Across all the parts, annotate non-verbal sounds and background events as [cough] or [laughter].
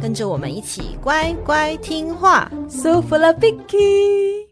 跟着我们一起乖乖听话。So full of Vicky。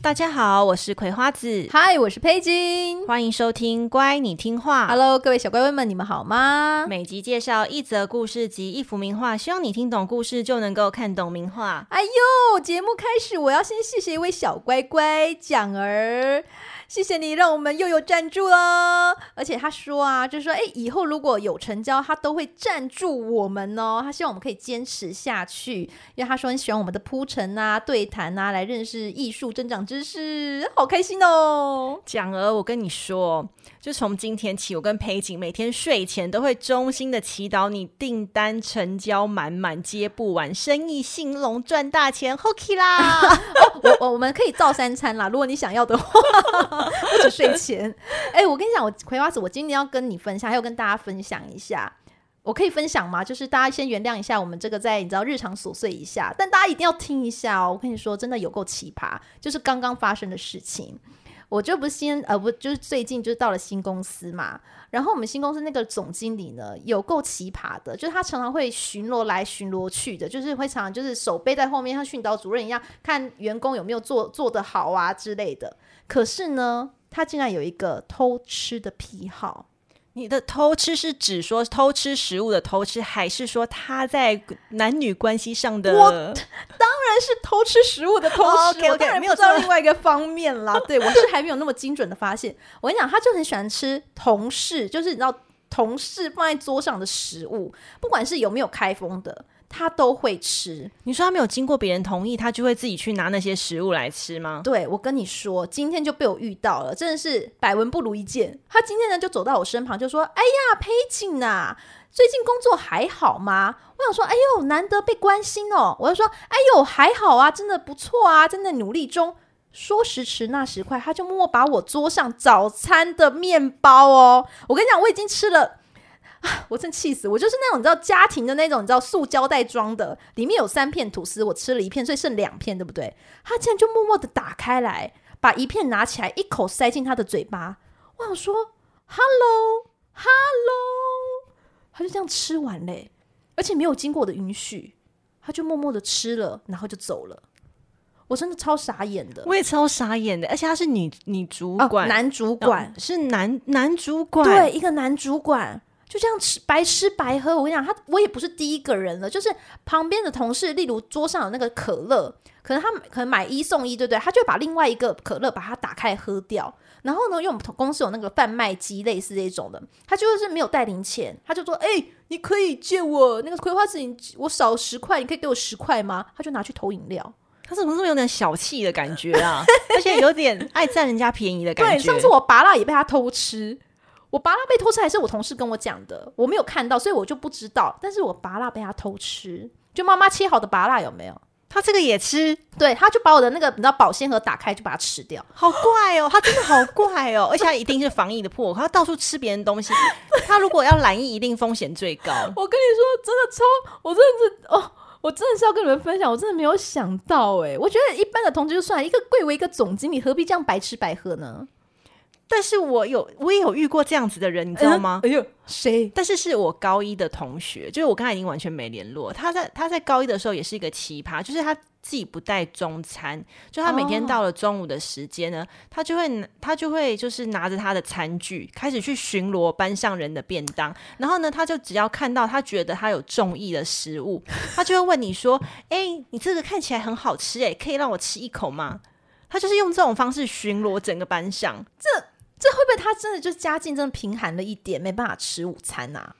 大家好，我是葵花子。嗨，我是佩金。欢迎收听《乖，你听话》。Hello，各位小乖乖们，你们好吗？每集介绍一则故事及一幅名画，希望你听懂故事就能够看懂名画。哎呦，节目开始，我要先谢谢一位小乖乖蒋儿。谢谢你，让我们又有赞助了。而且他说啊，就是说，哎，以后如果有成交，他都会赞助我们哦。他希望我们可以坚持下去，因为他说很喜欢我们的铺陈啊、对谈啊，来认识艺术、增长知识，好开心哦。蒋儿，我跟你说，就从今天起，我跟裴景每天睡前都会衷心的祈祷你订单成交满满，接不完，生意兴隆，赚大钱，OK 啦。[laughs] 哦、我我们可以造三餐啦，如果你想要的话。或者睡前，哎、我跟你讲，我葵花籽，我今天要跟你分享，还有跟大家分享一下，我可以分享吗？就是大家先原谅一下，我们这个在你知道日常琐碎一下，但大家一定要听一下哦。我跟你说，真的有够奇葩，就是刚刚发生的事情。我就不是先呃不就是最近就到了新公司嘛，然后我们新公司那个总经理呢，有够奇葩的，就是他常常会巡逻来巡逻去的，就是会常常就是手背在后面，像训导主任一样，看员工有没有做做得好啊之类的。可是呢，他竟然有一个偷吃的癖好。你的偷吃是指说偷吃食物的偷吃，还是说他在男女关系上的？我当然是偷吃食物的偷吃。Oh, okay, okay, 我当然没有到另外一个方面啦。[laughs] 对，我是还没有那么精准的发现。我跟你讲，他就很喜欢吃同事，就是你知道同事放在桌上的食物，不管是有没有开封的。他都会吃。你说他没有经过别人同意，他就会自己去拿那些食物来吃吗？对，我跟你说，今天就被我遇到了，真的是百闻不如一见。他今天呢就走到我身旁，就说：“哎呀，佩锦呐，最近工作还好吗？”我想说：“哎呦，难得被关心哦。”我就说：“哎呦，还好啊，真的不错啊，真的努力中。”说时迟那时快，他就默默把我桌上早餐的面包哦，我跟你讲，我已经吃了。我真气死！我就是那种你知道家庭的那种你知道塑胶袋装的，里面有三片吐司，我吃了一片，所以剩两片，对不对？他竟然就默默的打开来，把一片拿起来，一口塞进他的嘴巴。我想说，Hello，Hello，他就这样吃完嘞，而且没有经过我的允许，他就默默的吃了，然后就走了。我真的超傻眼的，我也超傻眼的，而且他是女女主管，哦、男主管、哦、是男男主管，对，一个男主管。就这样吃白吃白喝，我跟你讲，他我也不是第一个人了，就是旁边的同事，例如桌上有那个可乐，可能他可能买一送一，对不对？他就把另外一个可乐把它打开喝掉，然后呢，因为我们公司有那个贩卖机类似这种的，他就是没有带零钱，他就说：“哎、欸，你可以借我那个葵花籽，我少十块，你可以给我十块吗？”他就拿去投饮料，他怎么这么有点小气的感觉啊？[laughs] 而且有点爱占人家便宜的感觉。对，上次我拔蜡也被他偷吃。我拔蜡被偷吃还是我同事跟我讲的，我没有看到，所以我就不知道。但是我拔蜡被他偷吃，就妈妈切好的拔蜡有没有？他这个也吃？对，他就把我的那个你知道保鲜盒打开，就把它吃掉。好怪哦，他真的好怪哦，而且他一定是防疫的破口，他到处吃别人东西。他如果要染疫，一定风险最高。我跟你说，真的超，我真的是哦，我真的是要跟你们分享，我真的没有想到哎，我觉得一般的同事就算一个贵为一个总经理，何必这样白吃白喝呢？但是我有，我也有遇过这样子的人，你知道吗？哎呦，谁？但是是我高一的同学，就是我刚才已经完全没联络。他在他在高一的时候也是一个奇葩，就是他自己不带中餐，就他每天到了中午的时间呢，哦、他就会他就会就是拿着他的餐具开始去巡逻班上人的便当，然后呢，他就只要看到他觉得他有中意的食物，[laughs] 他就会问你说：“哎、欸，你这个看起来很好吃，哎，可以让我吃一口吗？”他就是用这种方式巡逻整个班上，这。这会不会他真的就是家境真的贫寒了一点，没办法吃午餐呐、啊？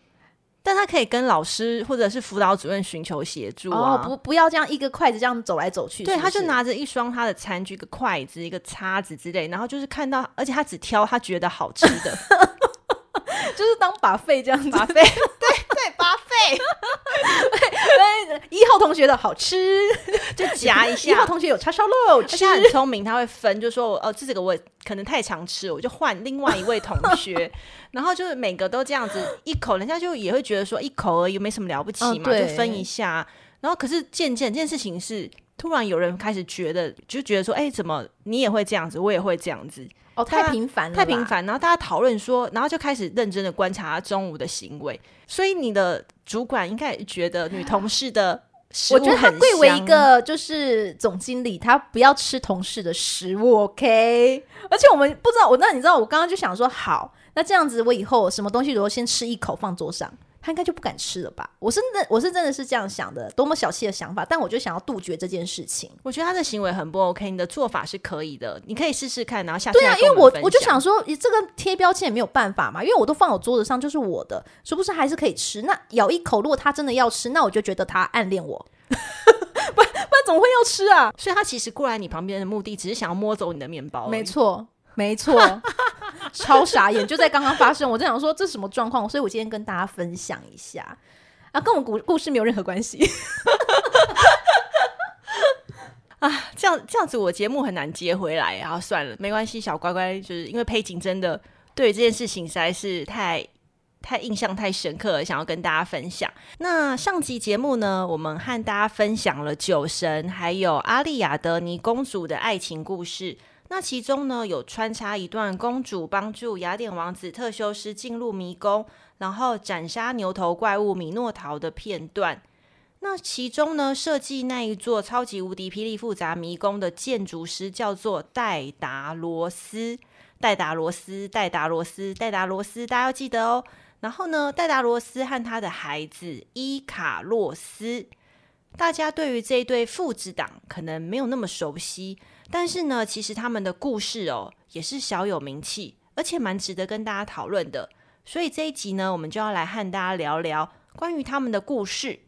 但他可以跟老师或者是辅导主任寻求协助啊！哦、不，不要这样一个筷子这样走来走去是是？对，他就拿着一双他的餐具，一个筷子，一个叉子之类，然后就是看到，而且他只挑他觉得好吃的，[laughs] 就是当 buffet 这样子。[laughs] 对对 buffet 一号号同学的好吃，就夹一下。一号同学有叉烧肉，而且他很聪明，他会分，就说哦，这个我可能太常吃，我就换另外一位同学。[laughs] 然后就是每个都这样子一口，人家就也会觉得说一口而已，没什么了不起嘛，就分一下。然后可是渐渐这件事情是突然有人开始觉得，就觉得说，哎，怎么你也会这样子，我也会这样子。哦，太频繁了，太频繁，然后大家讨论说，然后就开始认真的观察他中午的行为。所以你的主管应该也觉得女同事的食物很香，我觉得他贵为一个就是总经理，他不要吃同事的食物，OK？而且我们不知道，我那你知道，我刚刚就想说，好，那这样子我以后什么东西如果先吃一口放桌上。他应该就不敢吃了吧？我是真，我是真的是这样想的，多么小气的想法！但我就想要杜绝这件事情。我觉得他的行为很不 OK，你的做法是可以的，你可以试试看，然后下次。对啊，因为我我就想说，这个贴标签也没有办法嘛，因为我都放我桌子上，就是我的，是不是还是可以吃？那咬一口，如果他真的要吃，那我就觉得他暗恋我，[laughs] 不不然怎么会要吃啊？所以他其实过来你旁边的目的，只是想要摸走你的面包。没错。没错，[laughs] 超傻眼，就在刚刚发生。我在想说这什么状况，所以我今天跟大家分享一下啊，跟我故故事没有任何关系 [laughs] 啊。这样这样子，我节目很难接回来。然后算了，没关系，小乖乖，就是因为佩锦真的对这件事情实在是太太印象太深刻了，想要跟大家分享。那上集节目呢，我们和大家分享了酒神还有阿丽亚德尼公主的爱情故事。那其中呢，有穿插一段公主帮助雅典王子特修斯进入迷宫，然后斩杀牛头怪物米诺陶的片段。那其中呢，设计那一座超级无敌霹雳复杂迷宫的建筑师叫做戴达罗斯，戴达罗斯，戴达罗斯，戴达罗斯，大家要记得哦。然后呢，戴达罗斯和他的孩子伊卡洛斯，大家对于这一对父子档可能没有那么熟悉。但是呢，其实他们的故事哦，也是小有名气，而且蛮值得跟大家讨论的。所以这一集呢，我们就要来和大家聊聊关于他们的故事。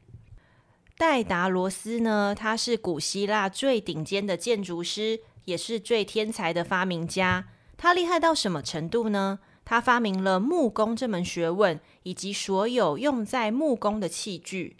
戴达罗斯呢，他是古希腊最顶尖的建筑师，也是最天才的发明家。他厉害到什么程度呢？他发明了木工这门学问，以及所有用在木工的器具。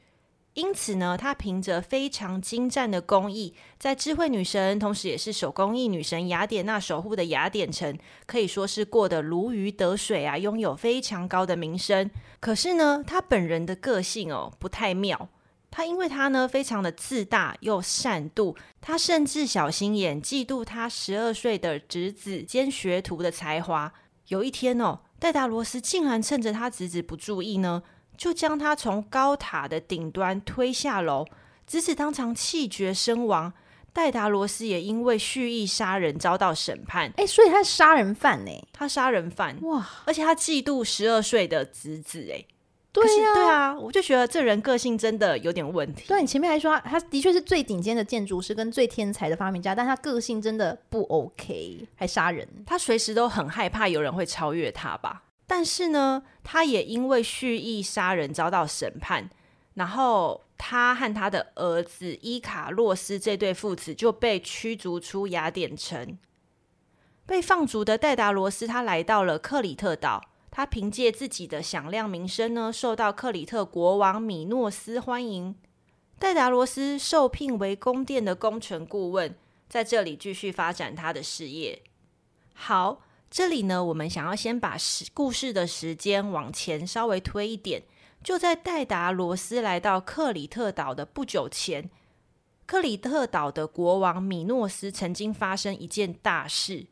因此呢，他凭着非常精湛的工艺，在智慧女神，同时也是手工艺女神雅典娜守护的雅典城，可以说是过得如鱼得水啊，拥有非常高的名声。可是呢，他本人的个性哦不太妙，他因为他呢非常的自大又善妒，他甚至小心眼，嫉妒他十二岁的侄子兼学徒的才华。有一天哦，戴达罗斯竟然趁着他侄子不注意呢。就将他从高塔的顶端推下楼，侄子当场气绝身亡。戴达罗斯也因为蓄意杀人遭到审判。哎，所以他是杀人犯呢？他杀人犯哇！而且他嫉妒十二岁的侄子。哎，对呀，对啊，我就觉得这人个性真的有点问题。对，你前面还说他，他的确是最顶尖的建筑师跟最天才的发明家，但他个性真的不 OK，还杀人。他随时都很害怕有人会超越他吧。但是呢，他也因为蓄意杀人遭到审判，然后他和他的儿子伊卡洛斯这对父子就被驱逐出雅典城。被放逐的戴达罗斯，他来到了克里特岛。他凭借自己的响亮名声呢，受到克里特国王米诺斯欢迎。戴达罗斯受聘为宫殿的工程顾问，在这里继续发展他的事业。好。这里呢，我们想要先把时故事的时间往前稍微推一点，就在戴达罗斯来到克里特岛的不久前，克里特岛的国王米诺斯曾经发生一件大事。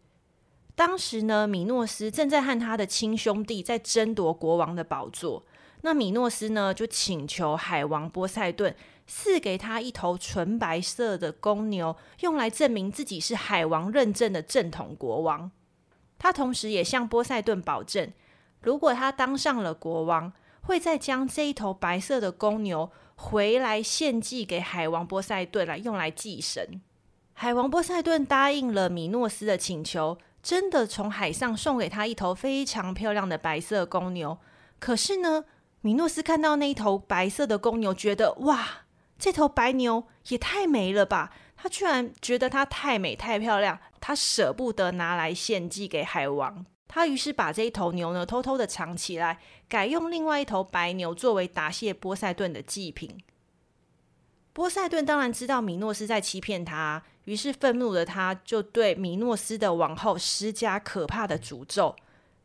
当时呢，米诺斯正在和他的亲兄弟在争夺国王的宝座。那米诺斯呢，就请求海王波塞顿赐给他一头纯白色的公牛，用来证明自己是海王认证的正统国王。他同时也向波塞顿保证，如果他当上了国王，会再将这一头白色的公牛回来献祭给海王波塞顿来用来祭神。海王波塞顿答应了米诺斯的请求，真的从海上送给他一头非常漂亮的白色公牛。可是呢，米诺斯看到那一头白色的公牛，觉得哇，这头白牛也太美了吧！他居然觉得它太美太漂亮。他舍不得拿来献祭给海王，他于是把这一头牛呢偷偷的藏起来，改用另外一头白牛作为答谢波塞顿的祭品。波塞顿当然知道米诺斯在欺骗他，于是愤怒的他就对米诺斯的王后施加可怕的诅咒。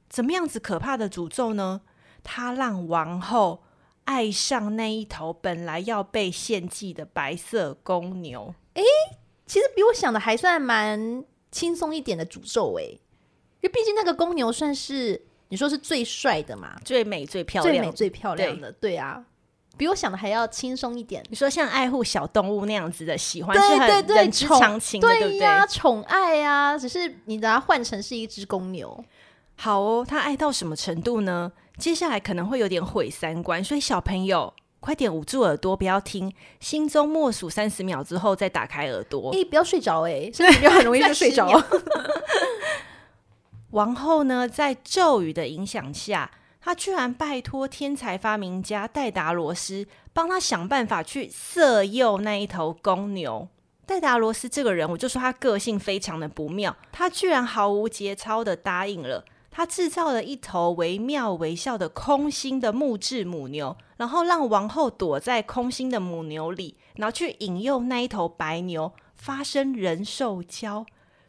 怎么样子可怕的诅咒呢？他让王后爱上那一头本来要被献祭的白色公牛。诶，其实比我想的还算蛮轻松一点的诅咒诶，因为毕竟那个公牛算是你说是最帅的嘛，最美最漂亮，最美最漂亮的，对，对啊。比我想的还要轻松一点。你说像爱护小动物那样子的喜欢，对对对，是很人之常情的，对不对？宠爱啊，只是你把它换成是一只公牛。好哦，他爱到什么程度呢？接下来可能会有点毁三观，所以小朋友快点捂住耳朵，不要听，心中默数三十秒之后再打开耳朵。哎，不要睡着哎，所以你就很容易就睡着。[laughs] 王后呢，在咒语的影响下。她居然拜托天才发明家戴达罗斯帮她想办法去色诱那一头公牛。戴达罗斯这个人，我就说他个性非常的不妙，他居然毫无节操的答应了。他制造了一头惟妙惟肖的空心的木质母牛，然后让王后躲在空心的母牛里，然后去引诱那一头白牛发生人兽交。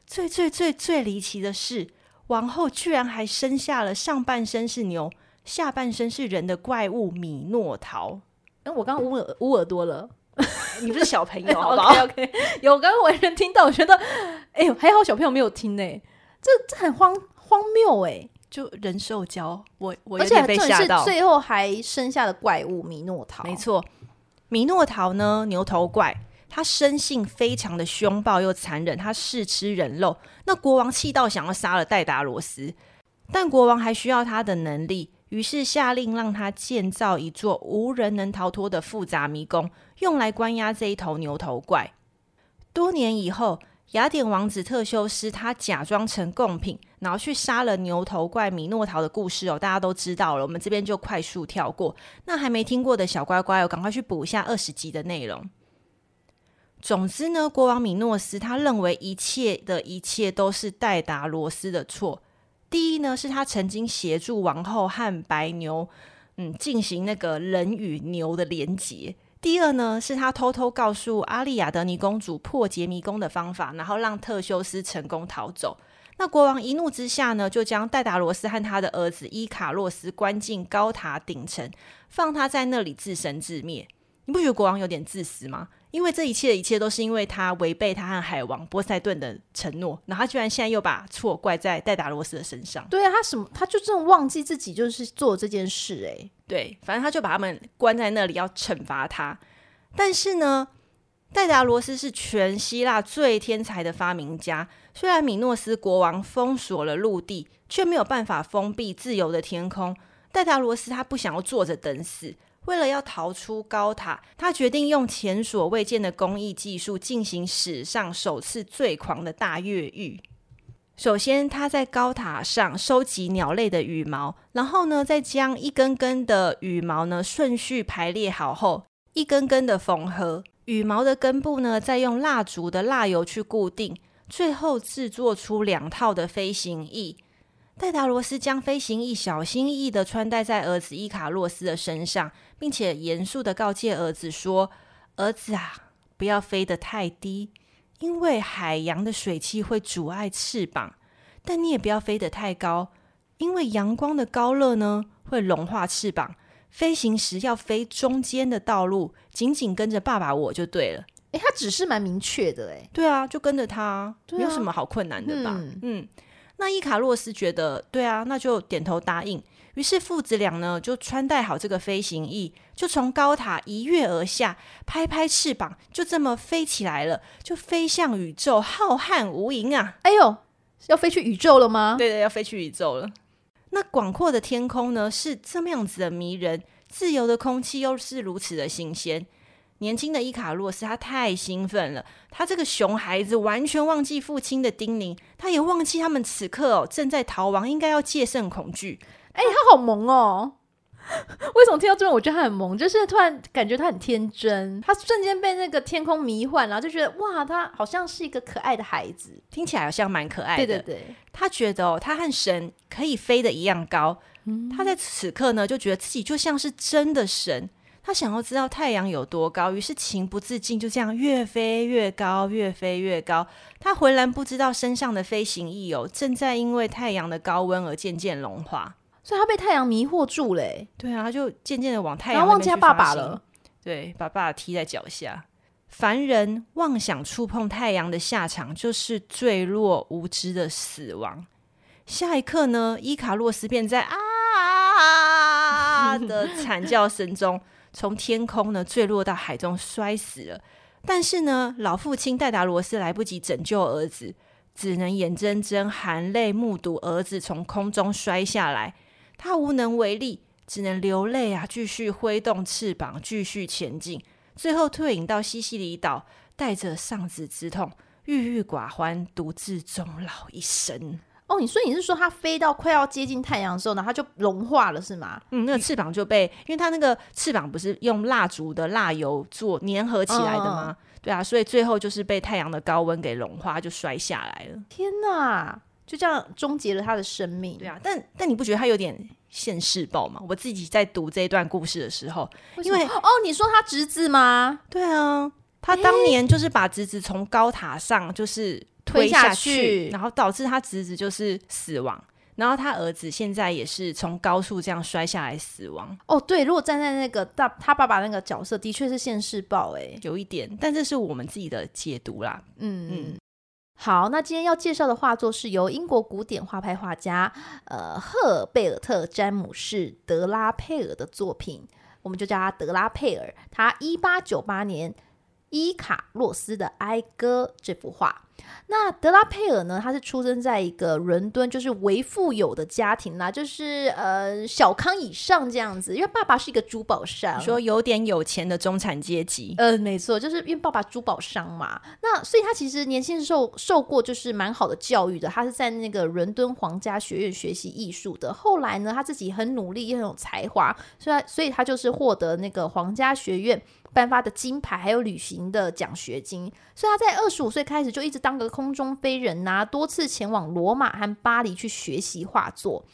最最最最离奇的是。王后居然还生下了上半身是牛、下半身是人的怪物米诺陶。哎，我刚刚捂耳捂耳朵了，你不是小朋友 [laughs] 好不好？OK 有刚刚我有人听到，我觉得，哎呦，还好小朋友没有听呢，这这很荒荒谬哎，就人兽交，我我有点被吓到，最后还生下了怪物米诺陶。没错，米诺陶呢，牛头怪。他生性非常的凶暴又残忍，他嗜吃人肉。那国王气到想要杀了戴达罗斯，但国王还需要他的能力，于是下令让他建造一座无人能逃脱的复杂迷宫，用来关押这一头牛头怪。多年以后，雅典王子特修斯他假装成贡品，然后去杀了牛头怪米诺陶的故事哦，大家都知道了。我们这边就快速跳过。那还没听过的小乖乖，我赶快去补一下二十集的内容。总之呢，国王米诺斯他认为一切的一切都是戴达罗斯的错。第一呢，是他曾经协助王后和白牛，嗯，进行那个人与牛的连结。第二呢，是他偷偷告诉阿丽亚德尼公主破解迷宫的方法，然后让特修斯成功逃走。那国王一怒之下呢，就将戴达罗斯和他的儿子伊卡洛斯关进高塔顶层，放他在那里自生自灭。你不觉得国王有点自私吗？因为这一切的一切都是因为他违背他和海王波塞顿的承诺，然后他居然现在又把错怪在戴达罗斯的身上。对啊，他什么？他就这么忘记自己就是做这件事哎、欸。对，反正他就把他们关在那里要惩罚他。但是呢，戴达罗斯是全希腊最天才的发明家。虽然米诺斯国王封锁了陆地，却没有办法封闭自由的天空。戴达罗斯他不想要坐着等死。为了要逃出高塔，他决定用前所未见的工艺技术进行史上首次最狂的大越狱。首先，他在高塔上收集鸟类的羽毛，然后呢，再将一根根的羽毛呢顺序排列好后，一根根的缝合。羽毛的根部呢，再用蜡烛的蜡油去固定，最后制作出两套的飞行翼。戴达罗斯将飞行翼小心翼翼地穿戴在儿子伊卡洛斯的身上，并且严肃地告诫儿子说：“儿子啊，不要飞得太低，因为海洋的水汽会阻碍翅膀；但你也不要飞得太高，因为阳光的高热呢会融化翅膀。飞行时要飞中间的道路，紧紧跟着爸爸我就对了。”诶，他指示蛮明确的，诶，对啊，就跟着他，没有什么好困难的吧？嗯。嗯那伊卡洛斯觉得对啊，那就点头答应。于是父子俩呢就穿戴好这个飞行翼，就从高塔一跃而下，拍拍翅膀，就这么飞起来了，就飞向宇宙，浩瀚无垠啊！哎呦，要飞去宇宙了吗？对对，要飞去宇宙了。那广阔的天空呢是这么样子的迷人，自由的空气又是如此的新鲜。年轻的伊卡洛斯，他太兴奋了。他这个熊孩子完全忘记父亲的叮咛，他也忘记他们此刻哦正在逃亡，应该要戒慎恐惧。哎、欸，他好萌哦！[laughs] 为什么听到这边我觉得他很萌？就是突然感觉他很天真，他瞬间被那个天空迷幻，然后就觉得哇，他好像是一个可爱的孩子，听起来好像蛮可爱的。对对对，他觉得哦，他和神可以飞得一样高。嗯、他在此刻呢，就觉得自己就像是真的神。他想要知道太阳有多高，于是情不自禁就这样越飞越高，越飞越高。他浑然不知道身上的飞行翼哦正在因为太阳的高温而渐渐融化，所以他被太阳迷惑住了。对啊，他就渐渐的往太阳，然后忘记他爸爸了。对，把爸爸踢在脚下。凡人妄想触碰太阳的下场，就是坠落无知的死亡。下一刻呢，伊卡洛斯便在啊的惨叫声中，从天空呢坠落到海中，摔死了。但是呢，老父亲戴达罗斯来不及拯救儿子，只能眼睁睁含泪目睹儿子从空中摔下来。他无能为力，只能流泪啊，继续挥动翅膀，继续前进。最后退隐到西西里岛，带着丧子之痛，郁郁寡欢，独自终老一生。哦，你所以你是说它飞到快要接近太阳的时候呢，它就融化了是吗？嗯，那个翅膀就被，因为它那个翅膀不是用蜡烛的蜡油做粘合起来的吗？嗯、对啊，所以最后就是被太阳的高温给融化，就摔下来了。天哪，就这样终结了他的生命。对啊，但但你不觉得他有点现世报吗？我自己在读这一段故事的时候，为因为哦，你说他侄子吗？对啊，他当年就是把侄子从高塔上就是。推下去，然后导致他侄子就是死亡，然后他儿子现在也是从高处这样摔下来死亡。哦，对，如果站在那个大他爸爸那个角色，的确是现世报，哎，有一点，但这是我们自己的解读啦。嗯嗯，嗯好，那今天要介绍的画作是由英国古典画派画家呃赫尔贝尔特詹姆士德拉佩尔的作品，我们就叫他德拉佩尔。他一八九八年《伊卡洛斯的哀歌》这幅画。那德拉佩尔呢？他是出生在一个伦敦，就是为富有的家庭啦，就是呃小康以上这样子。因为爸爸是一个珠宝商，说有点有钱的中产阶级。呃，没错，就是因为爸爸珠宝商嘛。那所以他其实年轻时候受过就是蛮好的教育的。他是在那个伦敦皇家学院学习艺术的。后来呢，他自己很努力，也很有才华，所以所以他就是获得那个皇家学院。颁发的金牌，还有旅行的奖学金，所以他在二十五岁开始就一直当个空中飞人呐、多次前往罗马和巴黎去学习画作。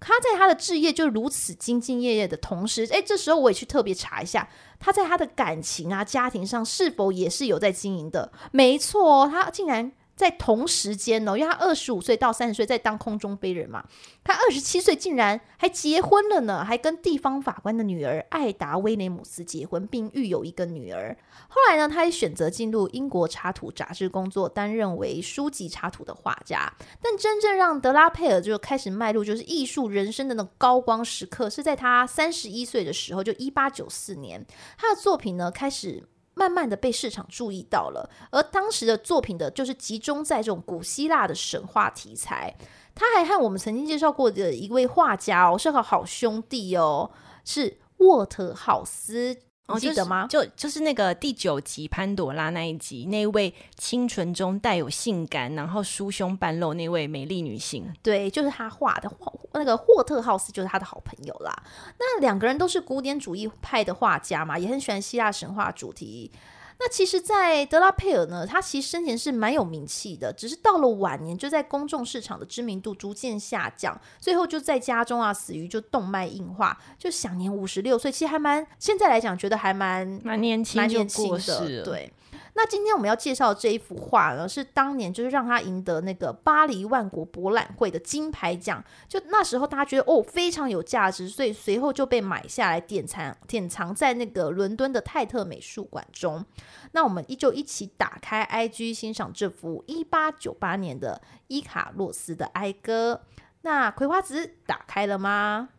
他在他的置业就如此兢兢业业的同时，诶，这时候我也去特别查一下，他在他的感情啊、家庭上是否也是有在经营的？没错，他竟然。在同时间呢，因为他二十五岁到三十岁在当空中飞人嘛，他二十七岁竟然还结婚了呢，还跟地方法官的女儿艾达威廉姆斯结婚，并育有一个女儿。后来呢，他也选择进入英国插图杂志工作，担任为书籍插图的画家。但真正让德拉佩尔就开始迈入就是艺术人生的那高光时刻，是在他三十一岁的时候，就一八九四年，他的作品呢开始。慢慢的被市场注意到了，而当时的作品的就是集中在这种古希腊的神话题材。他还和我们曾经介绍过的一位画家哦，是个好兄弟哦，是沃特豪斯。你记得吗？哦就是、就就是那个第九集潘朵拉那一集，那位清纯中带有性感，然后酥胸半露那位美丽女性。对，就是她画的画，那个霍特浩斯就是他的好朋友啦。那两个人都是古典主义派的画家嘛，也很喜欢希腊神话主题。那其实，在德拉佩尔呢，他其实生前是蛮有名气的，只是到了晚年，就在公众市场的知名度逐渐下降，最后就在家中啊死于就动脉硬化，就享年五十六岁，其实还蛮现在来讲觉得还蛮蛮年轻，蛮年轻的，对。那今天我们要介绍这一幅画呢，是当年就是让他赢得那个巴黎万国博览会的金牌奖。就那时候大家觉得哦非常有价值，所以随后就被买下来典藏典藏在那个伦敦的泰特美术馆中。那我们依旧一起打开 IG 欣赏这幅一八九八年的伊卡洛斯的哀歌。那葵花籽打开了吗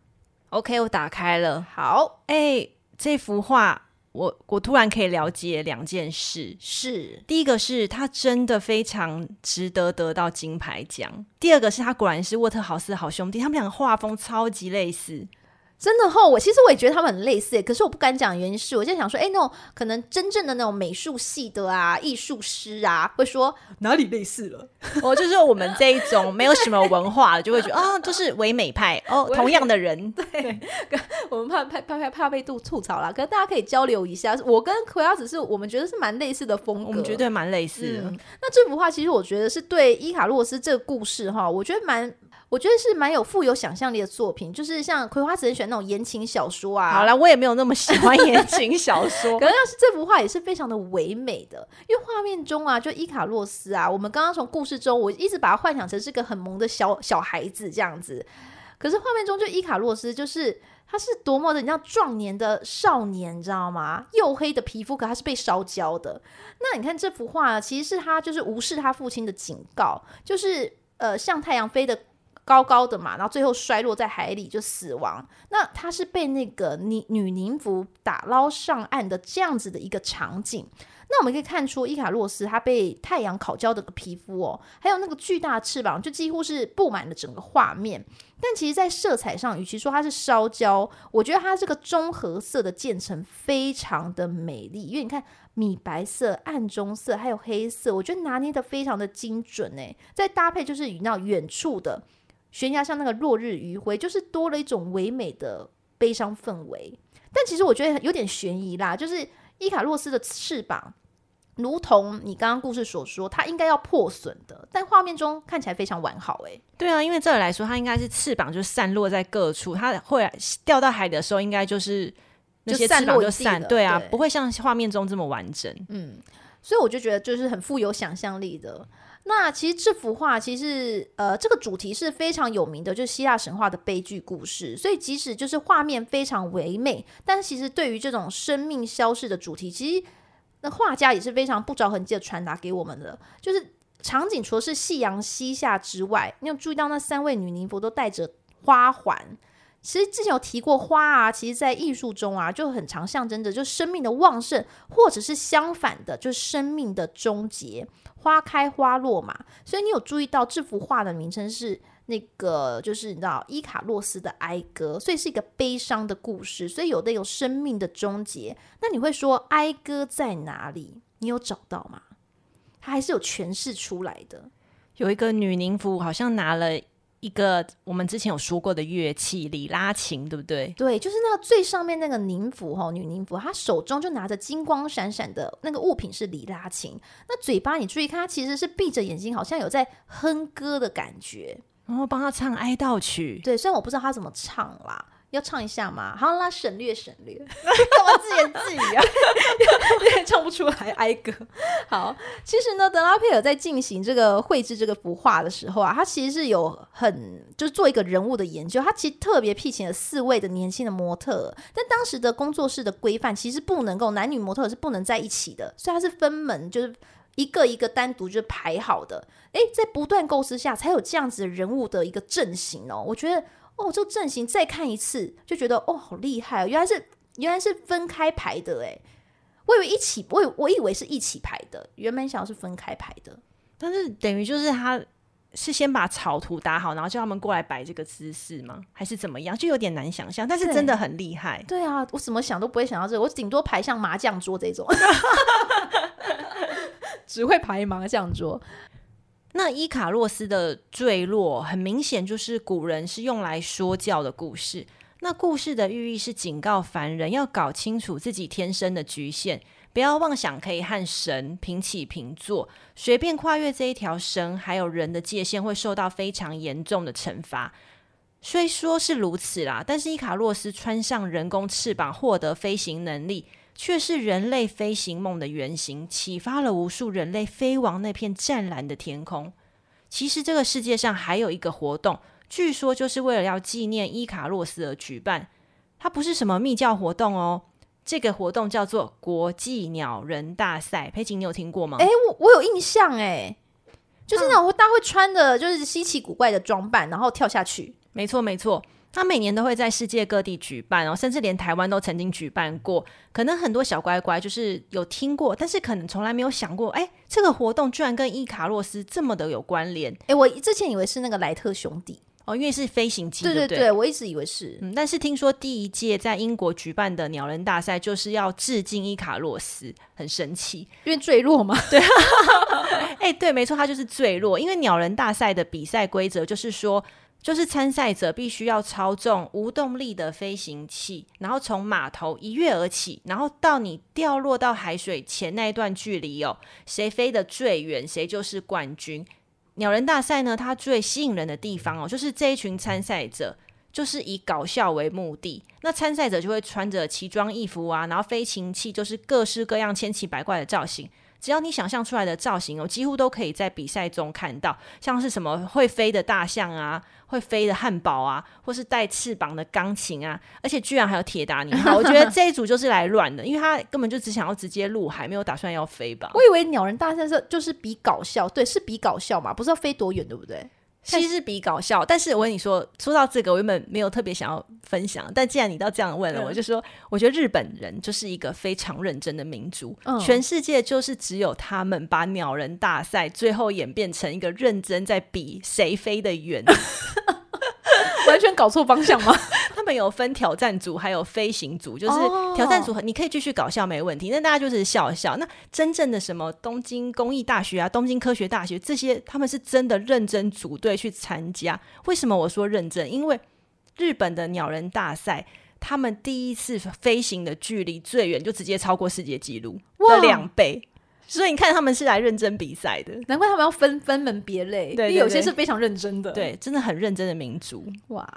？OK，我打开了。好，哎、欸，这幅画。我我突然可以了解两件事，是。第一个是他真的非常值得得到金牌奖，第二个是他果然是沃特豪斯的好兄弟，他们两个画风超级类似。真的齁，我其实我也觉得他们很类似，可是我不敢讲原因是，我就想说，哎、欸，那种可能真正的那种美术系的啊，艺术师啊，会说哪里类似了？哦，[laughs] 就是我们这一种没有什么文化的，就会觉得啊，都、就是唯美派哦，[laughs] 同样的人，对，[laughs] 我们怕怕怕怕怕被吐吐槽啦，可是大家可以交流一下，我跟葵花子是我们觉得是蛮类似的风格，我们绝对蛮类似的。嗯、那这幅画其实我觉得是对伊卡洛斯这个故事哈，我觉得蛮。我觉得是蛮有富有想象力的作品，就是像葵花籽很喜欢那种言情小说啊。好了，我也没有那么喜欢 [laughs] 言情小说，可是要是这幅画也是非常的唯美的，因为画面中啊，就伊卡洛斯啊，我们刚刚从故事中，我一直把它幻想成是个很萌的小小孩子这样子，可是画面中就伊卡洛斯就是。他是多么的，你知道壮年的少年，你知道吗？黝黑的皮肤，可他是被烧焦的。那你看这幅画，其实是他就是无视他父亲的警告，就是呃，向太阳飞得高高的嘛，然后最后摔落在海里就死亡。那他是被那个女女宁芙打捞上岸的这样子的一个场景。那我们可以看出，伊卡洛斯他被太阳烤焦的皮肤哦，还有那个巨大的翅膀，就几乎是布满了整个画面。但其实，在色彩上，与其说它是烧焦，我觉得它这个中和色的渐层非常的美丽。因为你看米白色、暗棕色，还有黑色，我觉得拿捏得非常的精准诶。再搭配就是与那远处的悬崖上那个落日余晖，就是多了一种唯美的悲伤氛围。但其实我觉得有点悬疑啦，就是。伊卡洛斯的翅膀，如同你刚刚故事所说，它应该要破损的，但画面中看起来非常完好。诶，对啊，因为这里来说，它应该是翅膀就散落在各处，它会掉到海的时候，应该就是那些翅膀就散，对啊，对，不会像画面中这么完整。嗯，所以我就觉得就是很富有想象力的。那其实这幅画，其实呃，这个主题是非常有名的，就是希腊神话的悲剧故事。所以即使就是画面非常唯美，但其实对于这种生命消逝的主题，其实那画家也是非常不着痕迹的传达给我们的。就是场景除了是夕阳西下之外，你有注意到那三位女宁佛都戴着花环。其实之前有提过花啊，其实在艺术中啊就很常象征着就生命的旺盛，或者是相反的，就是生命的终结。花开花落嘛，所以你有注意到这幅画的名称是那个，就是你知道伊卡洛斯的哀歌，所以是一个悲伤的故事，所以有的有生命的终结。那你会说哀歌在哪里？你有找到吗？它还是有诠释出来的，有一个女宁芙好像拿了。一个我们之前有说过的乐器里拉琴，对不对？对，就是那个最上面那个宁芙哈，女宁芙，她手中就拿着金光闪闪的那个物品是里拉琴。那嘴巴你注意看，她其实是闭着眼睛，好像有在哼歌的感觉，然后帮她唱哀悼曲。对，虽然我不知道她怎么唱啦。要唱一下吗？好，啦省略省略，[laughs] 干嘛自言自语啊？出来挨个。[laughs] 好，其实呢，德拉佩尔在进行这个绘制这个幅画的时候啊，他其实是有很就是做一个人物的研究。他其实特别聘请了四位的年轻的模特，但当时的工作室的规范其实不能够男女模特是不能在一起的，所以他是分门，就是一个一个单独就排好的。诶，在不断构思下，才有这样子的人物的一个阵型哦。我觉得。哦，这个阵型再看一次就觉得哦，好厉害哦！原来是原来是分开排的诶，我以为一起，我以我以为是一起排的，原本想要是分开排的。但是等于就是他是先把草图打好，然后叫他们过来摆这个姿势吗？还是怎么样？就有点难想象。但是真的很厉害。对，对啊，我怎么想都不会想到这个，我顶多排像麻将桌这种，只会排麻将桌。那伊卡洛斯的坠落，很明显就是古人是用来说教的故事。那故事的寓意是警告凡人要搞清楚自己天生的局限，不要妄想可以和神平起平坐，随便跨越这一条神还有人的界限，会受到非常严重的惩罚。虽说是如此啦，但是伊卡洛斯穿上人工翅膀，获得飞行能力。却是人类飞行梦的原型，启发了无数人类飞往那片湛蓝的天空。其实这个世界上还有一个活动，据说就是为了要纪念伊卡洛斯而举办。它不是什么密教活动哦，这个活动叫做国际鸟人大赛。佩琴，你有听过吗？诶，我我有印象哎，就是那种大家会穿的就是稀奇古怪的装扮，然后跳下去。没错，没错。它每年都会在世界各地举办哦，甚至连台湾都曾经举办过。可能很多小乖乖就是有听过，但是可能从来没有想过，哎，这个活动居然跟伊卡洛斯这么的有关联。哎，我之前以为是那个莱特兄弟哦，因为是飞行机，对对对，对，我一直以为是。嗯，但是听说第一届在英国举办的鸟人大赛就是要致敬伊卡洛斯，很神奇，因为坠落嘛。对，[laughs] 哎，对，没错，它就是坠落。因为鸟人大赛的比赛规则就是说。就是参赛者必须要操纵无动力的飞行器，然后从码头一跃而起，然后到你掉落到海水前那一段距离哦，谁飞得最远，谁就是冠军。鸟人大赛呢，它最吸引人的地方哦，就是这一群参赛者就是以搞笑为目的，那参赛者就会穿着奇装异服啊，然后飞行器就是各式各样千奇百怪的造型。只要你想象出来的造型哦，几乎都可以在比赛中看到，像是什么会飞的大象啊，会飞的汉堡啊，或是带翅膀的钢琴啊，而且居然还有铁达尼号。[laughs] 我觉得这一组就是来乱的，因为他根本就只想要直接入海，没有打算要飞吧？我以为鸟人大战是就是比搞笑，对，是比搞笑嘛，不是要飞多远，对不对？其实是比搞笑，但是我跟你说，说到这个，我原本没有特别想要分享，但既然你都这样问了，嗯、我就说，我觉得日本人就是一个非常认真的民族，嗯、全世界就是只有他们把鸟人大赛最后演变成一个认真在比谁飞得远。[laughs] 完全搞错方向吗？[laughs] 他们有分挑战组，还有飞行组。就是挑战组，你可以继续搞笑没问题。那大家就是笑笑。那真正的什么东京工艺大学啊、东京科学大学这些，他们是真的认真组队去参加。为什么我说认真？因为日本的鸟人大赛，他们第一次飞行的距离最远就直接超过世界纪录的两倍。所以你看，他们是来认真比赛的，难怪他们要分分门别类。对，因为有些是非常认真的，对，真的很认真的民族。哇，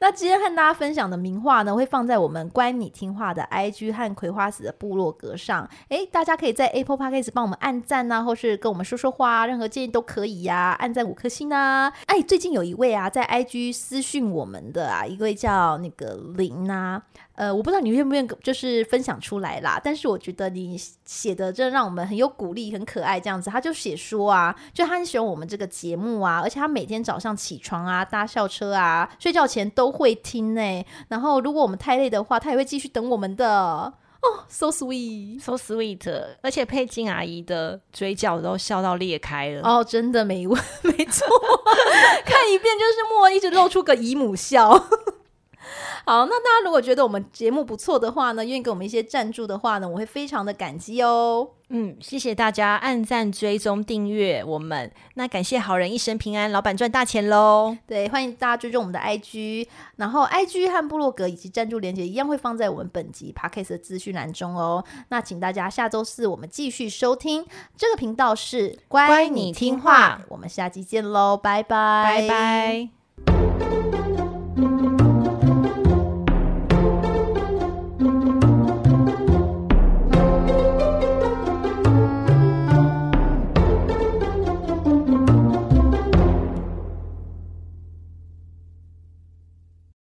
那今天和大家分享的名画呢，会放在我们乖你听话的 IG 和葵花籽的部落格上。诶，大家可以在 Apple Podcast 帮我们按赞啊，或是跟我们说说话，任何建议都可以呀、啊。按赞五颗星啊！哎，最近有一位啊，在 IG 私讯我们的啊，一位叫那个林啊。呃，我不知道你愿不愿意就是分享出来啦，但是我觉得你写的真的让我们很有鼓励，很可爱这样子。他就写说啊，就他很喜欢我们这个节目啊，而且他每天早上起床啊、搭校车啊、睡觉前都会听呢。然后如果我们太累的话，他也会继续等我们的。哦，so sweet，so sweet，而且佩金阿姨的嘴角都笑到裂开了。哦，真的没问，[laughs] 没错，看一遍就是默一直露出个姨母笑。[laughs] 好，那大家如果觉得我们节目不错的话呢，愿意给我们一些赞助的话呢，我会非常的感激哦。嗯，谢谢大家按赞、追踪、订阅我们。那感谢好人一生平安，老板赚大钱喽！对，欢迎大家追踪我们的 IG，然后 IG 和部落格以及赞助链接一样会放在我们本集 Podcast 的资讯栏中哦。那请大家下周四我们继续收听这个频道是乖你听话，我们下期见喽，拜拜，拜拜。